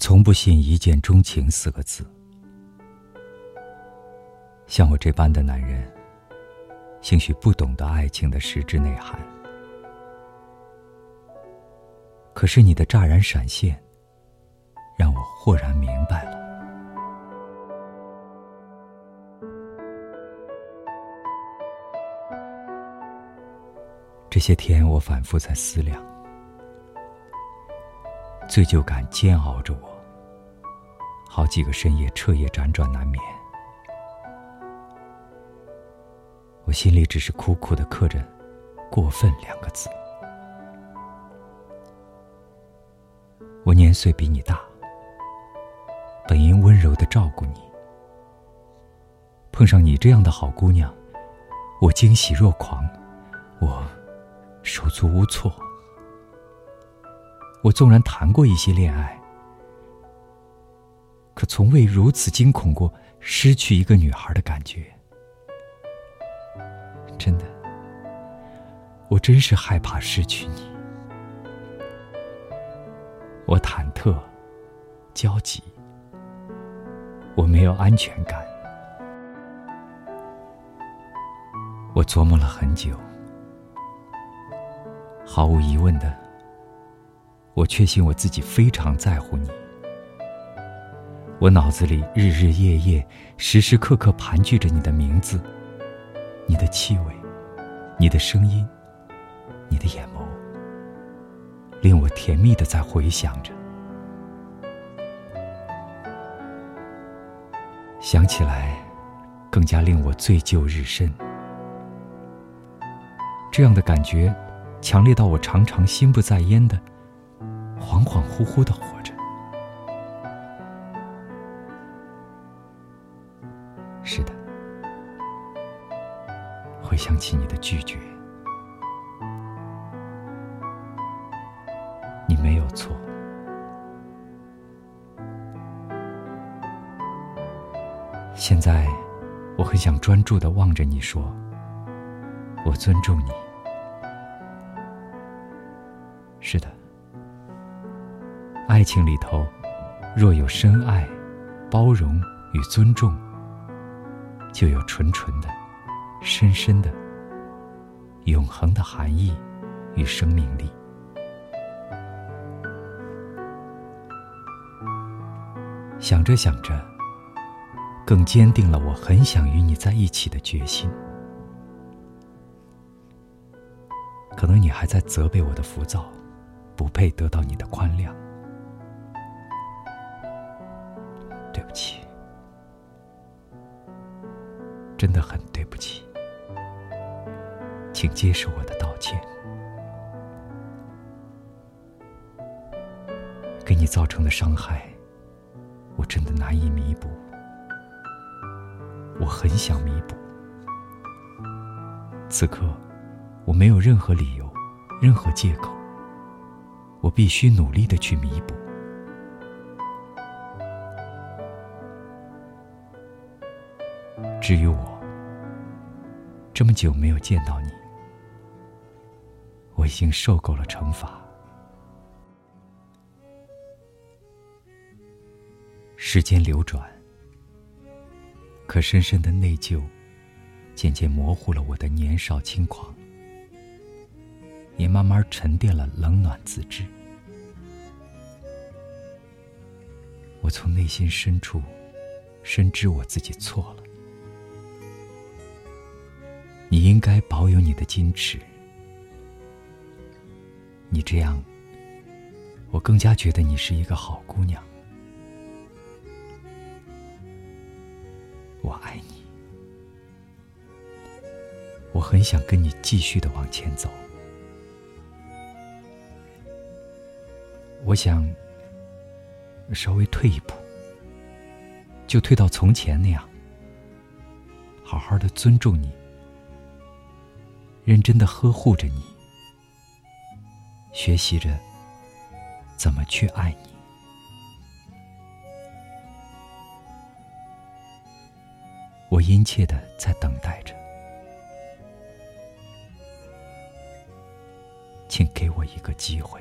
从不信一见钟情四个字。像我这般的男人，兴许不懂得爱情的实质内涵。可是你的乍然闪现，让我豁然明白了。这些天，我反复在思量，罪疚感煎熬着我，好几个深夜彻夜辗转难眠。我心里只是苦苦的刻着“过分”两个字。我年岁比你大，本应温柔的照顾你，碰上你这样的好姑娘，我惊喜若狂，我手足无措。我纵然谈过一些恋爱，可从未如此惊恐过失去一个女孩的感觉。真的，我真是害怕失去你。我忐忑、焦急，我没有安全感。我琢磨了很久，毫无疑问的，我确信我自己非常在乎你。我脑子里日日夜夜、时时刻刻盘踞着你的名字。你的气味，你的声音，你的眼眸，令我甜蜜的在回想着。想起来，更加令我醉酒日深。这样的感觉，强烈到我常常心不在焉的，恍恍惚惚的活着。想起你的拒绝，你没有错。现在，我很想专注的望着你说：“我尊重你。”是的，爱情里头，若有深爱、包容与尊重，就有纯纯的。深深的、永恒的含义与生命力。想着想着，更坚定了我很想与你在一起的决心。可能你还在责备我的浮躁，不配得到你的宽谅。对不起，真的很对不起。请接受我的道歉，给你造成的伤害，我真的难以弥补。我很想弥补，此刻我没有任何理由，任何借口，我必须努力的去弥补。至于我，这么久没有见到你。已经受够了惩罚。时间流转，可深深的内疚，渐渐模糊了我的年少轻狂，也慢慢沉淀了冷暖自知。我从内心深处深知我自己错了。你应该保有你的矜持。你这样，我更加觉得你是一个好姑娘。我爱你，我很想跟你继续的往前走。我想稍微退一步，就退到从前那样，好好的尊重你，认真的呵护着你。学习着怎么去爱你，我殷切的在等待着，请给我一个机会。